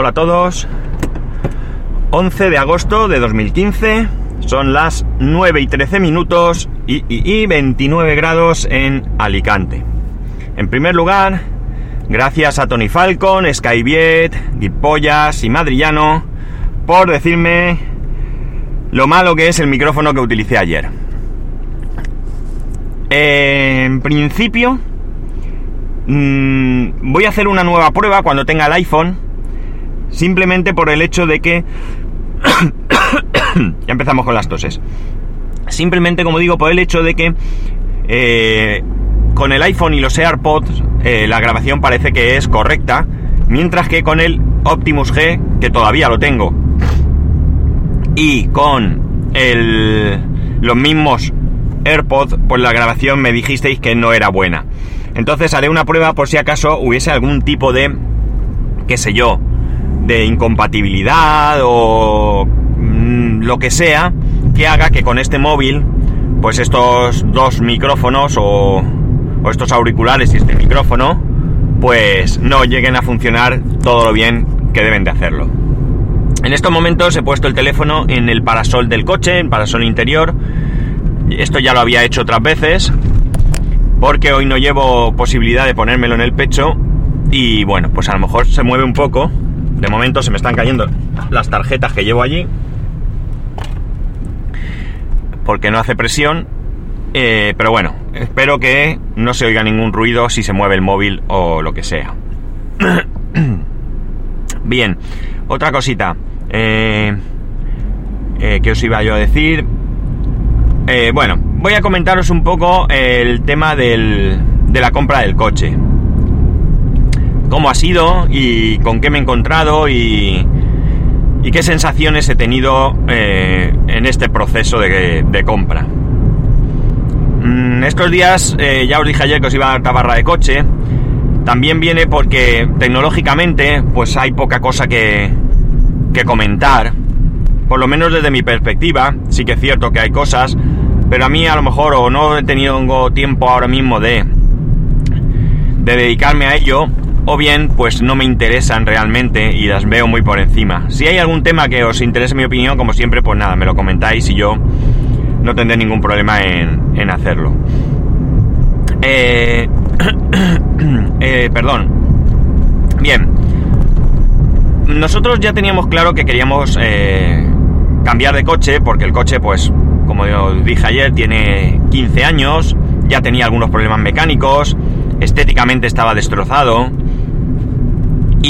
Hola a todos. 11 de agosto de 2015. Son las 9 y 13 minutos y, y- y 29 grados en Alicante. En primer lugar, gracias a Tony Falcon, Skyviet, Guipollas y Madrillano por decirme lo malo que es el micrófono que utilicé ayer. En principio, mm, voy a hacer una nueva prueba cuando tenga el iPhone, simplemente por el hecho de que... ya empezamos con las toses. Simplemente, como digo, por el hecho de que eh, con el iPhone y los AirPods eh, la grabación parece que es correcta, mientras que con el Optimus G, que todavía lo tengo, y con el, los mismos AirPods, pues la grabación me dijisteis que no era buena. Entonces haré una prueba por si acaso hubiese algún tipo de, qué sé yo, de incompatibilidad o mm, lo que sea que haga que con este móvil, pues estos dos micrófonos o, o estos auriculares y este micrófono, pues no lleguen a funcionar todo lo bien que deben de hacerlo. En estos momentos he puesto el teléfono en el parasol del coche, en parasol interior. Esto ya lo había hecho otras veces, porque hoy no llevo posibilidad de ponérmelo en el pecho y bueno, pues a lo mejor se mueve un poco. De momento se me están cayendo las tarjetas que llevo allí, porque no hace presión. eh, pero bueno, espero que no se oiga ningún ruido si se mueve el móvil o lo que sea. Bien, otra cosita. Eh, eh, que os iba yo a decir? Eh, bueno, voy a comentaros un poco el tema del, de la compra del coche. Cómo ha sido y con qué me he encontrado y, qué sensaciones he tenido eh, en este proceso de, compra. Mm, estos días, eh, ya os dije ayer que os iba a dar tabarra de coche. También viene porque tecnológicamente, pues hay poca cosa que, comentar. Por lo menos desde mi perspectiva, sí que es cierto que hay cosas, pero a mí a lo mejor o no he tenido tiempo ahora mismo de dedicarme a ello, o bien pues no me interesan realmente y las veo muy por encima. Si hay algún tema que os interese mi opinión, como siempre, pues nada, me lo comentáis y yo no tendré ningún problema en, en hacerlo. Eh, eh, perdón. Bien. Nosotros ya teníamos claro que queríamos eh, cambiar de coche, porque el coche, pues, como yo dije ayer, tiene 15 años, ya tenía algunos problemas mecánicos, estéticamente estaba destrozado.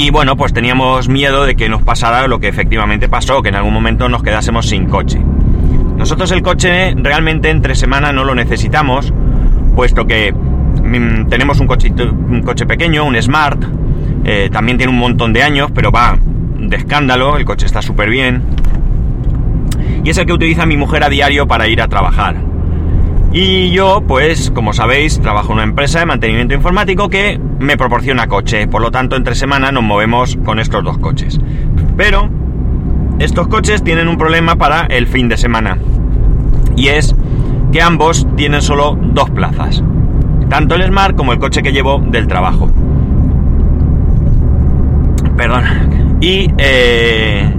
Y bueno, pues teníamos miedo de que nos pasara lo que efectivamente pasó, que en algún momento nos quedásemos sin coche. Nosotros el coche realmente entre semana no lo necesitamos, puesto que mm, tenemos un, un coche pequeño, un Smart, eh, también tiene un montón de años, pero va de escándalo, el coche está súper bien. Y es el que utiliza mi mujer a diario para ir a trabajar. Y yo, pues, como sabéis, trabajo en una empresa de mantenimiento informático que me proporciona coche. Por lo tanto, entre semana nos movemos con estos dos coches. Pero, estos coches tienen un problema para el fin de semana. Y es que ambos tienen solo dos plazas. Tanto el Smart como el coche que llevo del trabajo. Perdón. Y eh,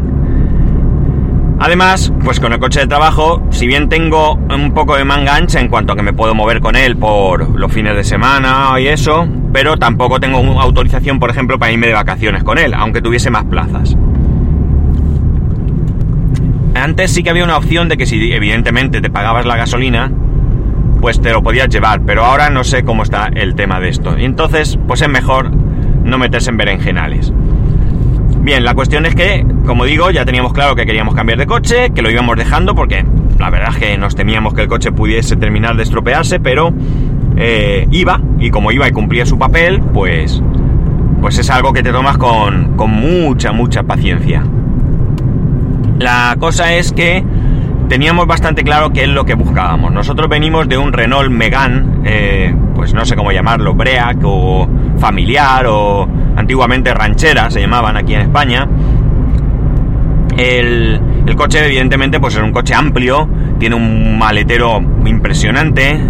además, pues con el coche de trabajo, si bien tengo un poco de manga ancha en cuanto a que me puedo mover con él por los fines de semana y eso, pero tampoco tengo autorización, por ejemplo, para irme de vacaciones con él, aunque tuviese más plazas. Antes sí que había una opción de que si evidentemente te pagabas la gasolina, pues te lo podías llevar, pero ahora no sé cómo está el tema de esto. Y entonces, pues es mejor no meterse en berenjenales. Bien, la cuestión es que, como digo, ya teníamos claro que queríamos cambiar de coche, que lo íbamos dejando porque la verdad es que nos temíamos que el coche pudiese terminar de estropearse, pero eh, iba, y como iba y cumplía su papel, pues, pues es algo que te tomas con, con mucha, mucha paciencia. La cosa es que teníamos bastante claro qué es lo que buscábamos. Nosotros venimos de un Renault Megane, eh, pues no sé cómo llamarlo, Break o familiar o antiguamente ranchera se llamaban aquí en España. El, el coche evidentemente pues es un coche amplio, tiene un maletero impresionante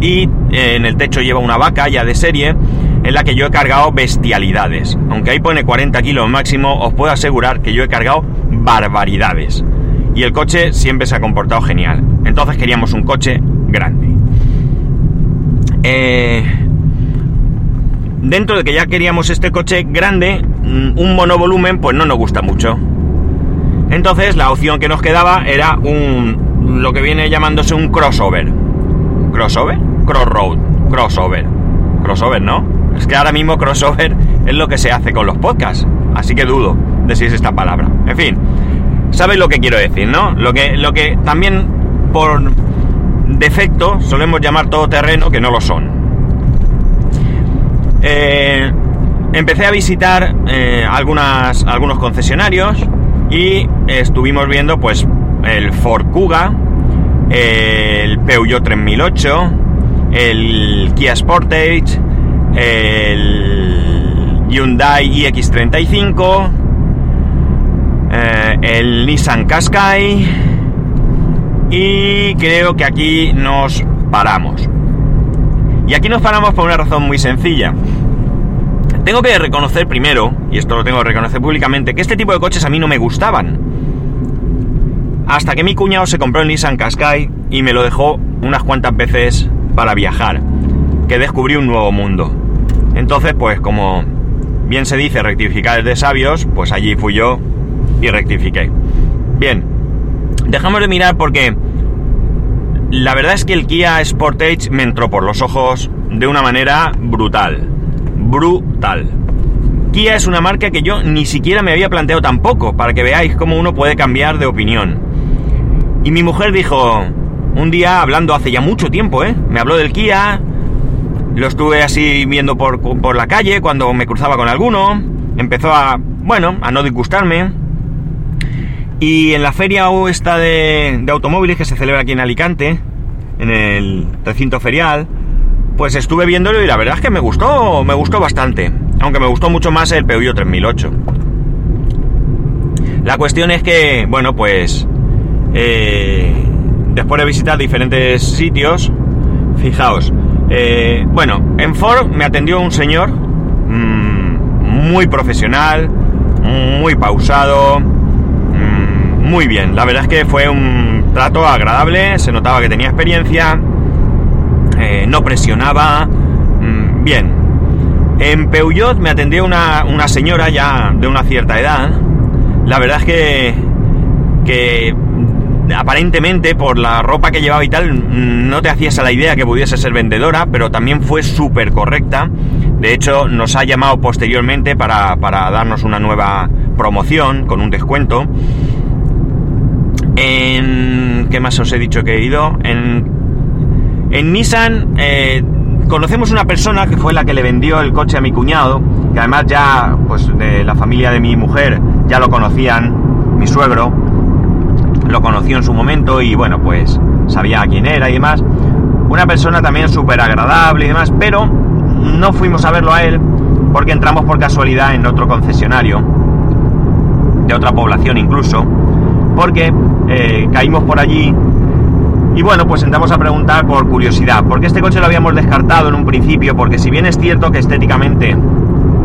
y eh, en el techo lleva una vaca ya de serie en la que yo he cargado bestialidades. Aunque ahí pone 40 kilos máximo, os puedo asegurar que yo he cargado barbaridades. Y el coche siempre se ha comportado genial. Entonces queríamos un coche grande. Eh, dentro de que ya queríamos este coche grande, mm, un monovolumen pues no nos gusta mucho. Entonces la opción que nos quedaba era un lo que viene llamándose un crossover. ¿Crossover? Crossroad. Crossover. Crossover, ¿no? Es que ahora mismo crossover es lo que se hace con los podcasts. Así que dudo de si es esta palabra. En fin, sabéis lo que quiero decir, ¿no? Lo que, lo que también por defecto solemos llamar todo terreno que no lo son. Eh, empecé a visitar eh, algunas, algunos concesionarios y estuvimos viendo pues el Ford Kuga, el Peugeot 3008, el Kia Sportage, el Hyundai iX35, eh, el Nissan Qashqai y creo que aquí nos paramos. Y aquí nos paramos por una razón muy sencilla. Tengo que reconocer primero, y esto lo tengo que reconocer públicamente, que este tipo de coches a mí no me gustaban. Hasta que mi cuñado se compró el Nissan Qashqai y me lo dejó unas cuantas veces para viajar, que descubrí un nuevo mundo. Entonces, pues como bien se dice, rectificar es de sabios, pues allí fui yo y rectifiqué. Bien, dejamos de mirar porque la verdad es que el Kia Sportage me entró por los ojos de una manera brutal. Brutal. Kia es una marca que yo ni siquiera me había planteado tampoco, para que veáis cómo uno puede cambiar de opinión. Y mi mujer dijo, un día hablando hace ya mucho tiempo, ¿eh? Me habló del Kia, lo estuve así viendo por, por la calle cuando me cruzaba con alguno, empezó a, bueno, a no disgustarme. Y en la feria esta de, automóviles que se celebra aquí en Alicante, en el recinto ferial, pues estuve viéndolo y la verdad es que me gustó, me gustó bastante. Aunque me gustó mucho más el Peugeot 3008. La cuestión es que, bueno, pues eh, después de visitar diferentes sitios, fijaos, eh, bueno, en Ford me atendió un señor mmm, muy profesional, muy pausado, muy bien. La verdad es que fue un trato agradable, se notaba que tenía experiencia, eh, no presionaba, mmm, bien. En Peugeot me atendió una, una, señora ya de una cierta edad. La verdad es que, que aparentemente por la ropa que llevaba y tal, no te hacías a la idea que pudiese ser vendedora, pero también fue súper correcta. De hecho, nos ha llamado posteriormente para, para, darnos una nueva promoción con un descuento. En... ¿Qué más os he dicho que he ido? En, Nissan eh, conocemos una persona que fue la que le vendió el coche a mi cuñado, que además ya, pues de la familia de mi mujer, ya lo conocían, mi suegro, lo conoció en su momento y bueno, pues sabía quién era y demás. Una persona también súper agradable y demás, pero no fuimos a verlo a él porque entramos por casualidad en otro concesionario, de otra población incluso, porque eh, caímos por allí y bueno, pues entramos a preguntar por curiosidad, porque este coche lo habíamos descartado en un principio, porque si bien es cierto que estéticamente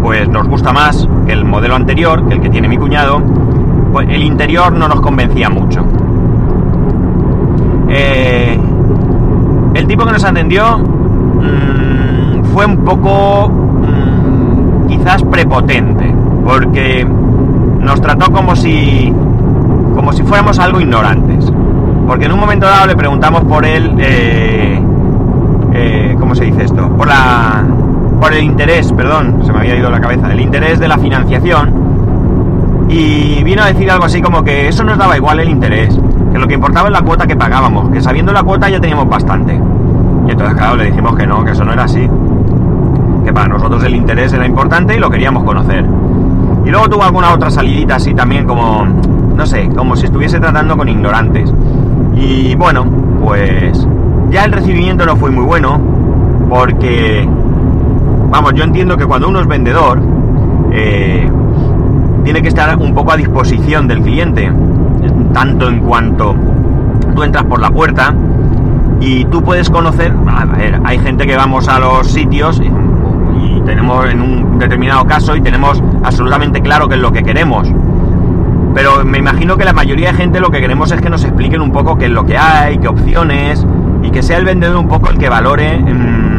pues nos gusta más que el modelo anterior, que el que tiene mi cuñado, pues el interior no nos convencía mucho. Eh, el tipo que nos atendió mmm, fue un poco mmm, quizás prepotente, porque nos trató como si como si fuéramos algo ignorantes. Porque en un momento dado le preguntamos por él, eh, eh, ¿cómo se dice esto? Por la por el interés, perdón, se me había ido la cabeza, el interés de la financiación y vino a decir algo así como que eso nos daba igual el interés, que lo que importaba es la cuota que pagábamos, que sabiendo la cuota ya teníamos bastante. Y entonces, claro, le dijimos que no, que eso no era así, que para nosotros el interés era importante y lo queríamos conocer. Y luego tuvo alguna otra salidita así también como, no sé, como si estuviese tratando con ignorantes. Y bueno, pues ya el recibimiento no fue muy bueno, porque, vamos, yo entiendo que cuando uno es vendedor, eh, tiene que estar un poco a disposición del cliente, tanto en cuanto tú entras por la puerta y tú puedes conocer, a ver, hay gente que vamos a los sitios y, tenemos en un determinado caso y tenemos absolutamente claro qué es lo que queremos. Pero me imagino que la mayoría de gente lo que queremos es que nos expliquen un poco qué es lo que hay, qué opciones, y que sea el vendedor un poco el que valore mmm,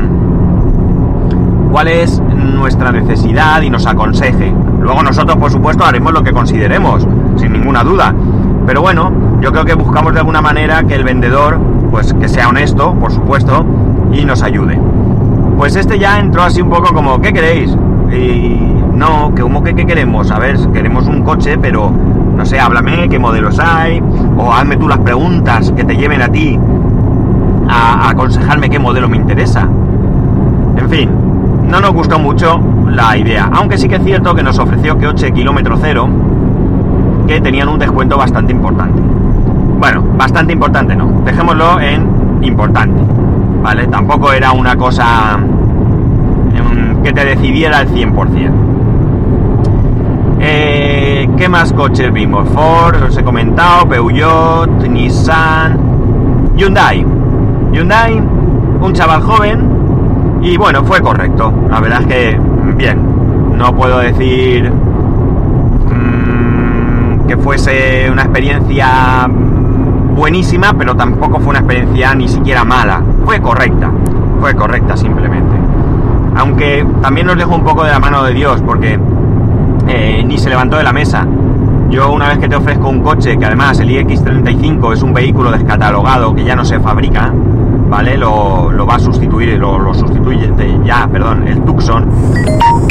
cuál es nuestra necesidad y nos aconseje. Luego nosotros, por supuesto, haremos lo que consideremos, sin ninguna duda. Pero bueno, yo creo que buscamos de alguna manera que el vendedor, pues que sea honesto, por supuesto, y nos ayude. Pues este ya entró así un poco como, ¿qué queréis? Y no, que que qué queremos? A ver, queremos un coche, pero no sé, háblame qué modelos hay, o hazme tú las preguntas que te lleven a ti a, aconsejarme qué modelo me interesa. En fin, no nos gustó mucho la idea, aunque sí que es cierto que nos ofreció que 8 kilómetro cero, que tenían un descuento bastante importante. Bueno, bastante importante no, dejémoslo en importante, ¿vale? Tampoco era una cosa que te decidiera al 100%. Eh, ¿Qué más coches vimos? Ford, os he comentado, Peugeot, Nissan, Hyundai. Hyundai, un chaval joven, y bueno, fue correcto. La verdad es que, bien, no puedo decir mmm, que fuese una experiencia buenísima, pero tampoco fue una experiencia ni siquiera mala. Fue correcta, fue correcta simplemente. Aunque también nos dejó un poco de la mano de Dios, porque eh, ni se levantó de la mesa. Yo una vez que te ofrezco un coche, que además el iX35 es un vehículo descatalogado que ya no se fabrica, ¿vale? Lo, lo va a sustituir, lo, lo sustituye ya, perdón, el Tucson.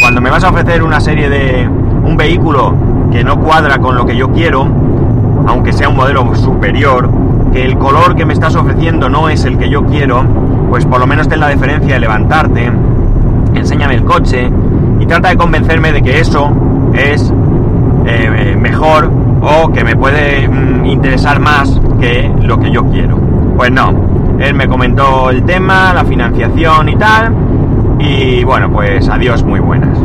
Cuando me vas a ofrecer una serie de... un vehículo que no cuadra con lo que yo quiero, aunque sea un modelo superior, que el color que me estás ofreciendo no es el que yo quiero, pues por lo menos ten la deferencia de levantarte, enséñame el coche y trata de convencerme de que eso es eh, mejor o que me puede mm, interesar más que lo que yo quiero. Pues no, él me comentó el tema, la financiación y tal, y bueno, pues adiós muy buenas.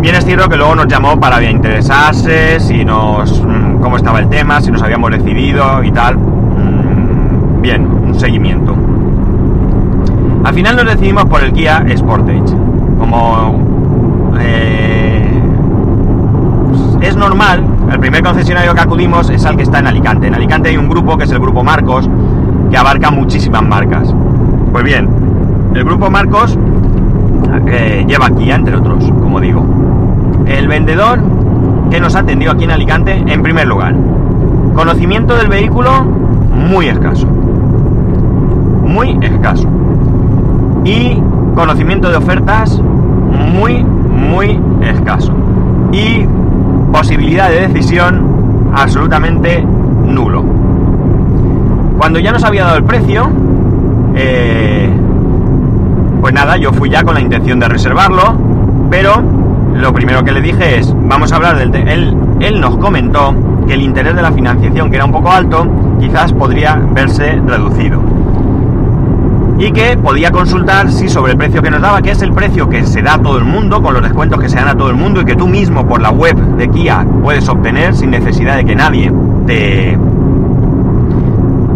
Bien es cierto que luego nos llamó para interesarse, si nos, mm, cómo estaba el tema, si nos habíamos decidido y tal. Mm, bien, un seguimiento. Al final nos decidimos por el Kia Sportage. Como normal, el primer concesionario que acudimos es al que está en Alicante. En Alicante hay un grupo que es el grupo Marcos, que abarca muchísimas marcas. Pues bien, el grupo Marcos eh, lleva Kia, entre otros, como digo. El vendedor que nos atendió aquí en Alicante, en primer lugar, conocimiento del vehículo muy escaso. Muy escaso. Y conocimiento de ofertas muy, muy escaso. Y posibilidad de decisión absolutamente nulo. Cuando ya nos había dado el precio, eh, pues nada, yo fui ya con la intención de reservarlo, pero lo primero que le dije es, vamos a hablar del... Él, él nos comentó que el interés de la financiación, que era un poco alto, quizás podría verse reducido. Y que podía consultar si sobre el precio que nos daba, que es el precio que se da a todo el mundo, con los descuentos que se dan a todo el mundo y que tú mismo por la web de Kia puedes obtener sin necesidad de que nadie te,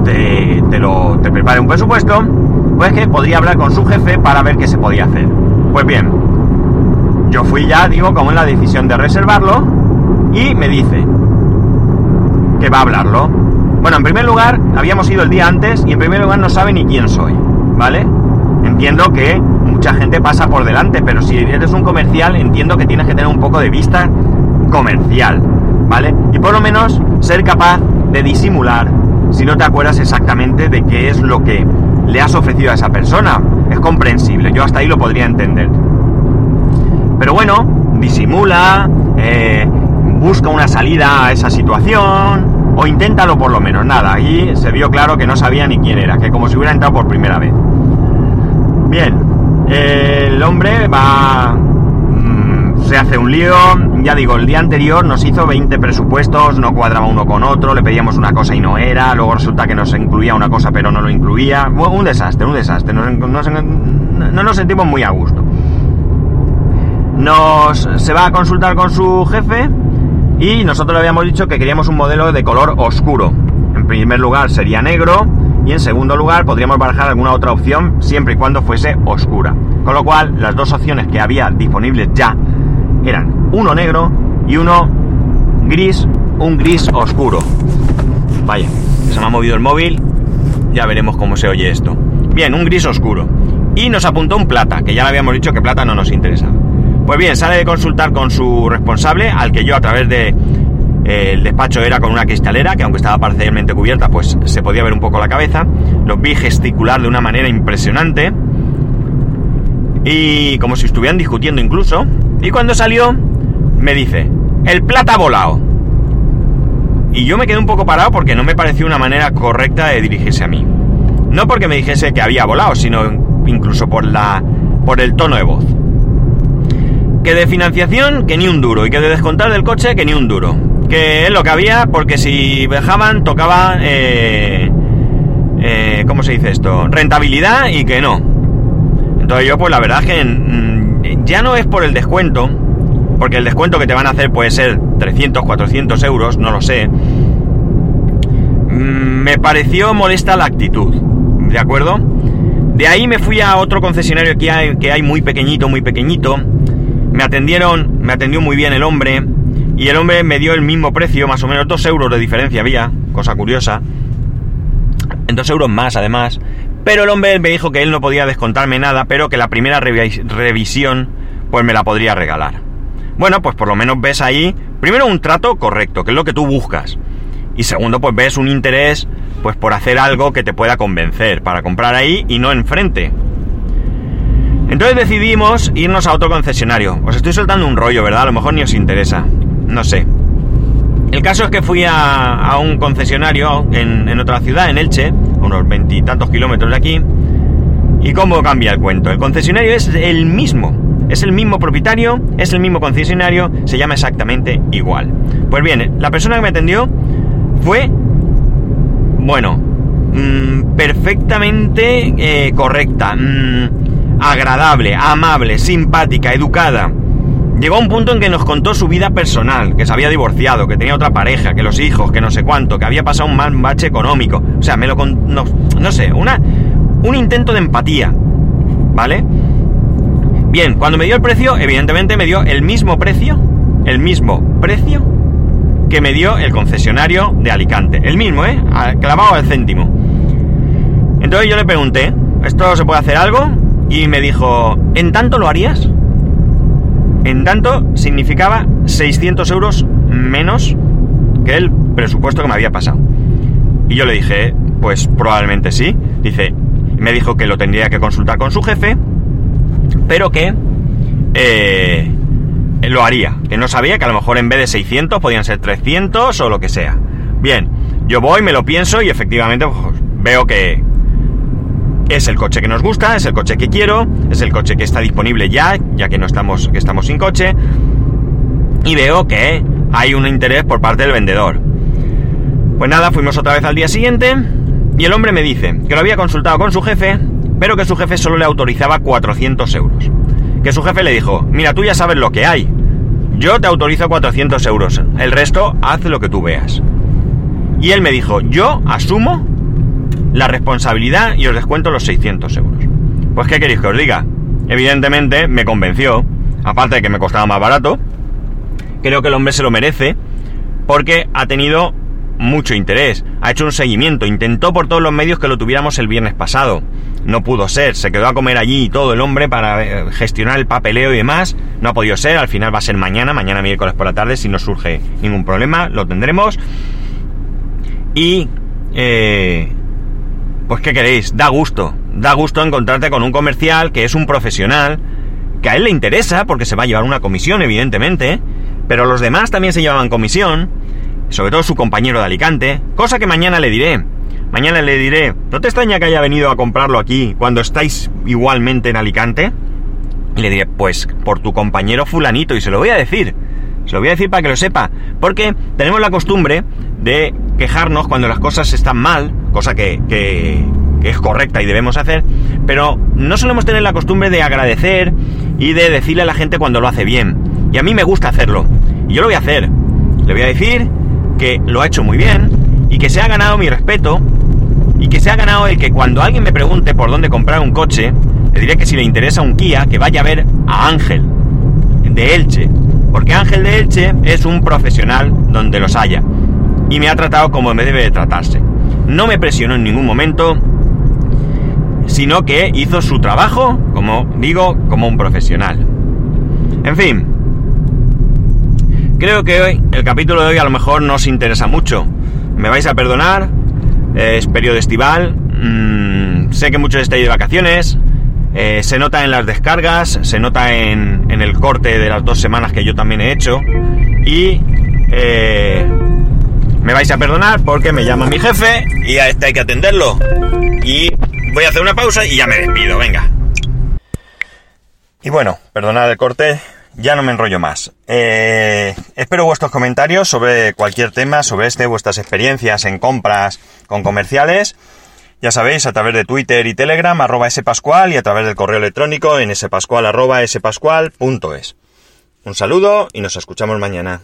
te, te lo, te prepare un presupuesto, pues que podría hablar con su jefe para ver qué se podía hacer. Pues bien, yo fui ya, digo, como en la decisión de reservarlo y me dice que va a hablarlo. Bueno, en primer lugar, habíamos ido el día antes y en primer lugar no sabe ni quién soy, ¿vale? Entiendo que mucha gente pasa por delante, pero si eres un comercial, entiendo que tienes que tener un poco de vista comercial, ¿vale? Y por lo menos ser capaz de disimular si no te acuerdas exactamente de qué es lo que le has ofrecido a esa persona. Es comprensible, yo hasta ahí lo podría entender. Pero bueno, disimula, eh, busca una salida a esa situación, o inténtalo por lo menos. Nada, ahí se vio claro que no sabía ni quién era, que como si hubiera entrado por primera vez. Bien, el hombre va... se hace un lío, ya digo, el día anterior nos hizo 20 presupuestos, no cuadraba uno con otro, le pedíamos una cosa y no era, luego resulta que nos incluía una cosa pero no lo incluía. un desastre, un desastre, no nos sentimos muy a gusto. Nos se va a consultar con su jefe y nosotros le habíamos dicho que queríamos un modelo de color oscuro. En primer lugar sería negro y en segundo lugar podríamos barajar alguna otra opción siempre y cuando fuese oscura. Con lo cual, las dos opciones que había disponibles ya eran uno negro y uno gris, un gris oscuro. Vaya, se me ha movido el móvil, ya veremos cómo se oye esto. Bien, un gris oscuro. Y nos apuntó un plata, que ya le habíamos dicho que plata no nos interesa. Pues bien, sale de consultar con su responsable, al que yo a través de eh, el despacho era con una cristalera, que aunque estaba parcialmente cubierta, pues se podía ver un poco la cabeza. Los vi gesticular de una manera impresionante. Y como si estuvieran discutiendo incluso. Y cuando salió, me dice, el plata volado. Y yo me quedé un poco parado porque no me pareció una manera correcta de dirigirse a mí. No porque me dijese que había volado, sino incluso por la por el tono de voz. Que de financiación, que ni un duro. Y que de descontar del coche, que ni un duro. Que es lo que había, porque si dejaban, tocaba... Eh, eh, ¿Cómo se dice esto? Rentabilidad y que no. Entonces yo, pues la verdad es que mm, ya no es por el descuento, porque el descuento que te van a hacer puede ser 300, 400 euros, no lo sé. Mm, me pareció molesta la actitud, ¿de acuerdo? De ahí me fui a otro concesionario que hay, que hay muy pequeñito, muy pequeñito. Me atendieron, me atendió muy bien el hombre. Y el hombre me dio el mismo precio, más o menos 2 euros de diferencia había, cosa curiosa. En 2 euros más además. Pero el hombre me dijo que él no podía descontarme nada, pero que la primera revisión pues me la podría regalar. Bueno, pues por lo menos ves ahí, primero un trato correcto, que es lo que tú buscas. Y segundo, pues ves un interés pues por hacer algo que te pueda convencer, para comprar ahí y no enfrente. Entonces decidimos irnos a otro concesionario. Os estoy soltando un rollo, ¿verdad? A lo mejor ni os interesa. No sé. El caso es que fui a, un concesionario en, otra ciudad, en Elche, unos veintitantos kilómetros de aquí. ¿Y cómo cambia el cuento? El concesionario es el mismo. Es el mismo propietario, es el mismo concesionario, se llama exactamente igual. Pues bien, la persona que me atendió fue bueno, mm, perfectamente eh, correcta, mm, agradable, amable, simpática, educada. Llegó a un punto en que nos contó su vida personal, que se había divorciado, que tenía otra pareja, que los hijos, que no sé cuánto, que había pasado un mal bache económico. O sea, me lo no, no sé, una, un intento de empatía. ¿Vale? Bien, cuando me dio el precio, evidentemente me dio el mismo precio, el mismo precio que me dio el concesionario de Alicante. El mismo, ¿eh? Clavado al céntimo. Entonces yo le pregunté, ¿esto se puede hacer algo? Y me dijo, ¿en tanto lo harías? En tanto significaba 600 euros menos que el presupuesto que me había pasado. Y yo le dije, pues probablemente sí. Dice, me dijo que lo tendría que consultar con su jefe, pero que eh, lo haría. Que no sabía que a lo mejor en vez de 600 podían ser 300 o lo que sea. Bien, yo voy, me lo pienso y efectivamente pues, veo que es el coche que nos gusta, es el coche que quiero, es el coche que está disponible ya, ya que no estamos, que estamos sin coche. Y veo que hay un interés por parte del vendedor. Pues nada, fuimos otra vez al día siguiente y el hombre me dice que lo había consultado con su jefe, pero que su jefe solo le autorizaba 400 euros que su jefe le dijo, mira, tú ya sabes lo que hay. Yo te autorizo 400 euros. El resto, haz lo que tú veas. Y él me dijo, yo asumo la responsabilidad y os descuento los 600 euros. Pues, ¿qué queréis que os diga? Evidentemente, me convenció. Aparte de que me costaba más barato. Creo que el hombre se lo merece. Porque ha tenido mucho interés, ha hecho un seguimiento, intentó por todos los medios que lo tuviéramos el viernes pasado. No pudo ser, se quedó a comer allí todo el hombre para eh, gestionar el papeleo y demás. No ha podido ser, al final va a ser mañana, mañana miércoles por la tarde, si no surge ningún problema, lo tendremos. Y... Eh, pues ¿qué queréis? Da gusto, da gusto encontrarte con un comercial que es un profesional, que a él le interesa porque se va a llevar una comisión, evidentemente, pero los demás también se llevaban comisión sobre todo su compañero de Alicante, cosa que mañana le diré. Mañana le diré, ¿no te extraña que haya venido a comprarlo aquí cuando estáis igualmente en Alicante? Y le diré, pues por tu compañero fulanito, y se lo voy a decir. Se lo voy a decir para que lo sepa. Porque tenemos la costumbre de quejarnos cuando las cosas están mal, cosa que, que, es correcta y debemos hacer, pero no solemos tener la costumbre de agradecer y de decirle a la gente cuando lo hace bien. Y a mí me gusta hacerlo. Y yo lo voy a hacer. Le voy a decir que lo ha hecho muy bien y que se ha ganado mi respeto y que se ha ganado el que cuando alguien me pregunte por dónde comprar un coche, le diré que si le interesa un Kia, que vaya a ver a Ángel, de Elche. Porque Ángel de Elche es un profesional donde los haya. Y me ha tratado como me debe de tratarse. No me presionó en ningún momento, sino que hizo su trabajo, como digo, como un profesional. En fin, creo que hoy, el capítulo de hoy a lo mejor no os interesa mucho. Me vais a perdonar, es periodo estival, mmm, sé que muchos estáis de vacaciones, eh, se nota en las descargas, se nota en, en, el corte de las dos semanas que yo también he hecho y eh, me vais a perdonar porque me llama mi jefe y a este hay que atenderlo. Y voy a hacer una pausa y ya me despido, venga. Y bueno, perdonad el corte, ya no me enrollo más. Eh, espero vuestros comentarios sobre cualquier tema, sobre este, vuestras experiencias en compras con comerciales. Ya sabéis, a través de Twitter y Telegram, arroba spascual, y a través del correo electrónico en spascual, arroba spascual.es. Un saludo y nos escuchamos mañana.